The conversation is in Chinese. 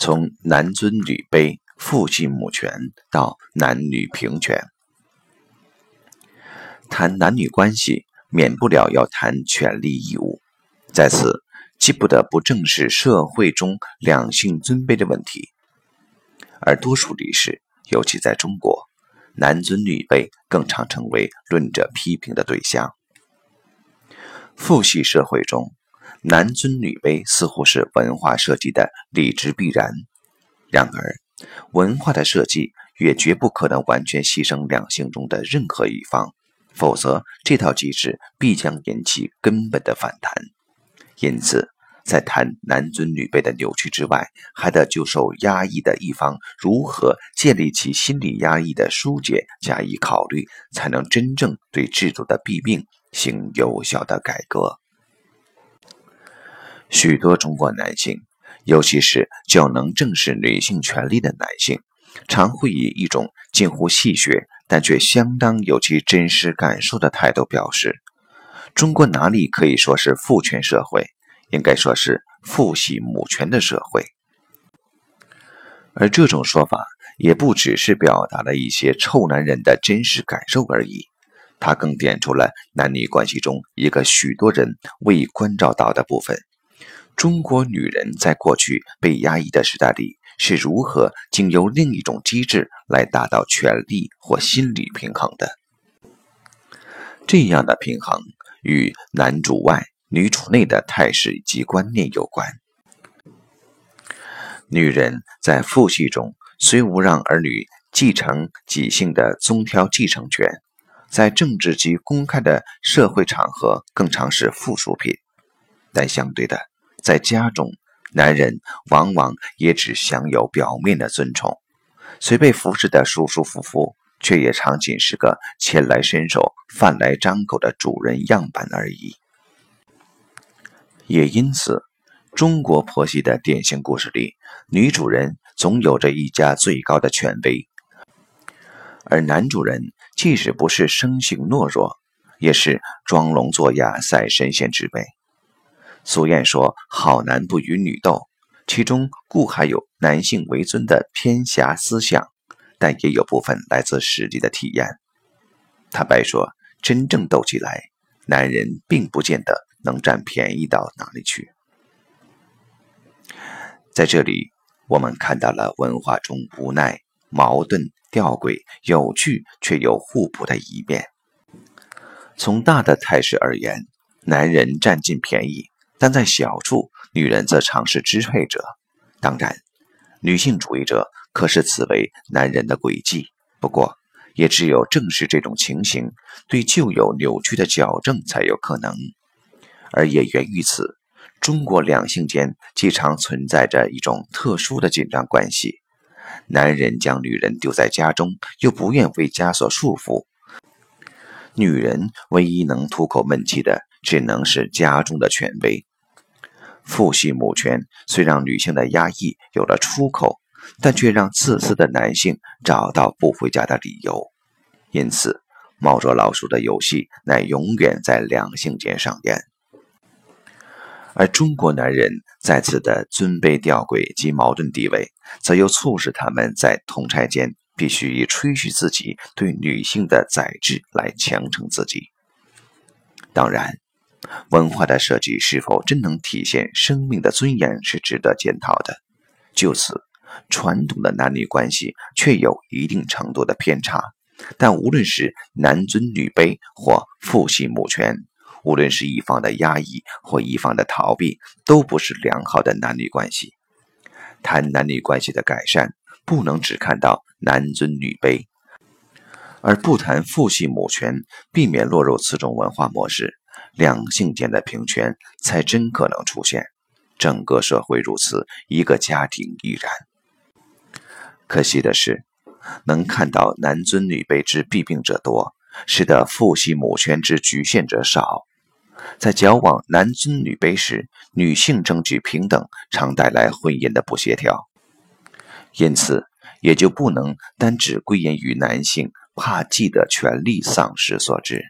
从男尊女卑、父系母权到男女平权。谈男女关系，免不了要谈权利义务，在此既不得不正视社会中两性尊卑的问题，而多数历史，尤其在中国，男尊女卑更常成为论者批评的对象。父系社会中，男尊女卑似乎是文化设计的理之必然。然而，文化的设计也绝不可能完全牺牲两性中的任何一方。否则，这套机制必将引起根本的反弹。因此，在谈男尊女卑的扭曲之外，还得就受压抑的一方如何建立起心理压抑的疏解加以考虑，才能真正对制度的弊病行有效的改革。许多中国男性，尤其是较能正视女性权利的男性，常会以一种近乎戏谑。但却相当有其真实感受的态度表示：“中国哪里可以说是父权社会？应该说是父系母权的社会。”而这种说法也不只是表达了一些臭男人的真实感受而已，它更点出了男女关系中一个许多人未关照到的部分：中国女人在过去被压抑的时代里。是如何经由另一种机制来达到权力或心理平衡的？这样的平衡与男主外女主内的态势及观念有关。女人在父系中虽无让儿女继承己姓的宗挑继承权，在政治及公开的社会场合更常是附属品，但相对的，在家中。男人往往也只享有表面的尊崇，虽被服侍的舒舒服服，却也常仅是个钱来伸手、饭来张口的主人样板而已。也因此，中国婆媳的典型故事里，女主人总有着一家最高的权威，而男主人即使不是生性懦弱，也是装聋作哑、赛神仙之辈。苏谚说：“好男不与女斗。”其中固还有男性为尊的偏狭思想，但也有部分来自实际的体验。坦白说，真正斗起来，男人并不见得能占便宜到哪里去。在这里，我们看到了文化中无奈、矛盾、吊诡、有趣却又互补的一面。从大的态势而言，男人占尽便宜。但在小处，女人则常是支配者。当然，女性主义者可视此为男人的诡计。不过，也只有正视这种情形，对旧有扭曲的矫正才有可能。而也源于此，中国两性间既常存在着一种特殊的紧张关系：男人将女人丢在家中，又不愿为家所束缚；女人唯一能吐口闷气的，只能是家中的权威。父系母权虽让女性的压抑有了出口，但却让自私的男性找到不回家的理由。因此，猫捉老鼠的游戏乃永远在两性间上演。而中国男人在此的尊卑吊诡及矛盾地位，则又促使他们在同差间必须以吹嘘自己对女性的宰制来强撑自己。当然。文化的设计是否真能体现生命的尊严，是值得检讨的。就此，传统的男女关系却有一定程度的偏差。但无论是男尊女卑或父系母权，无论是一方的压抑或一方的逃避，都不是良好的男女关系。谈男女关系的改善，不能只看到男尊女卑，而不谈父系母权，避免落入此种文化模式。两性间的平权才真可能出现，整个社会如此，一个家庭亦然。可惜的是，能看到男尊女卑之弊病者多，使得父系母权之局限者少。在交往男尊女卑时，女性争取平等，常带来婚姻的不协调，因此也就不能单只归因于男性怕忌得权利丧失所致。